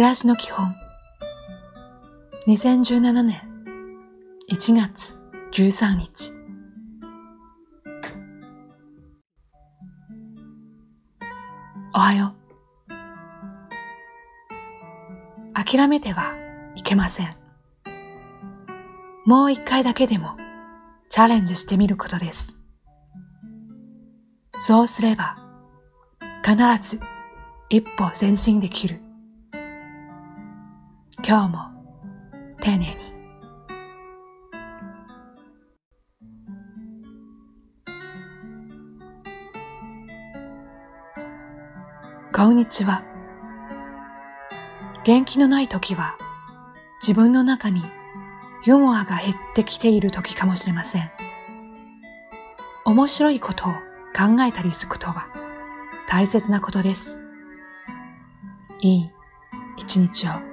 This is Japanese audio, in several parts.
暮らしの基本。2017年1月13日。おはよう。諦めてはいけません。もう一回だけでもチャレンジしてみることです。そうすれば必ず一歩前進できる。今日も丁寧にこんにちは元気のない時は自分の中にユーモアが減ってきている時かもしれません面白いことを考えたりすることは大切なことです。いい一日を。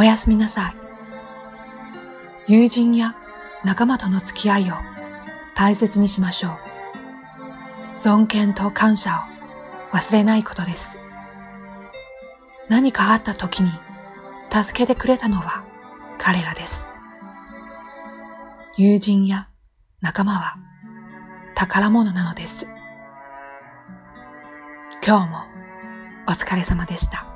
おやすみなさい。友人や仲間との付き合いを大切にしましょう。尊敬と感謝を忘れないことです。何かあった時に助けてくれたのは彼らです。友人や仲間は宝物なのです。今日もお疲れ様でした。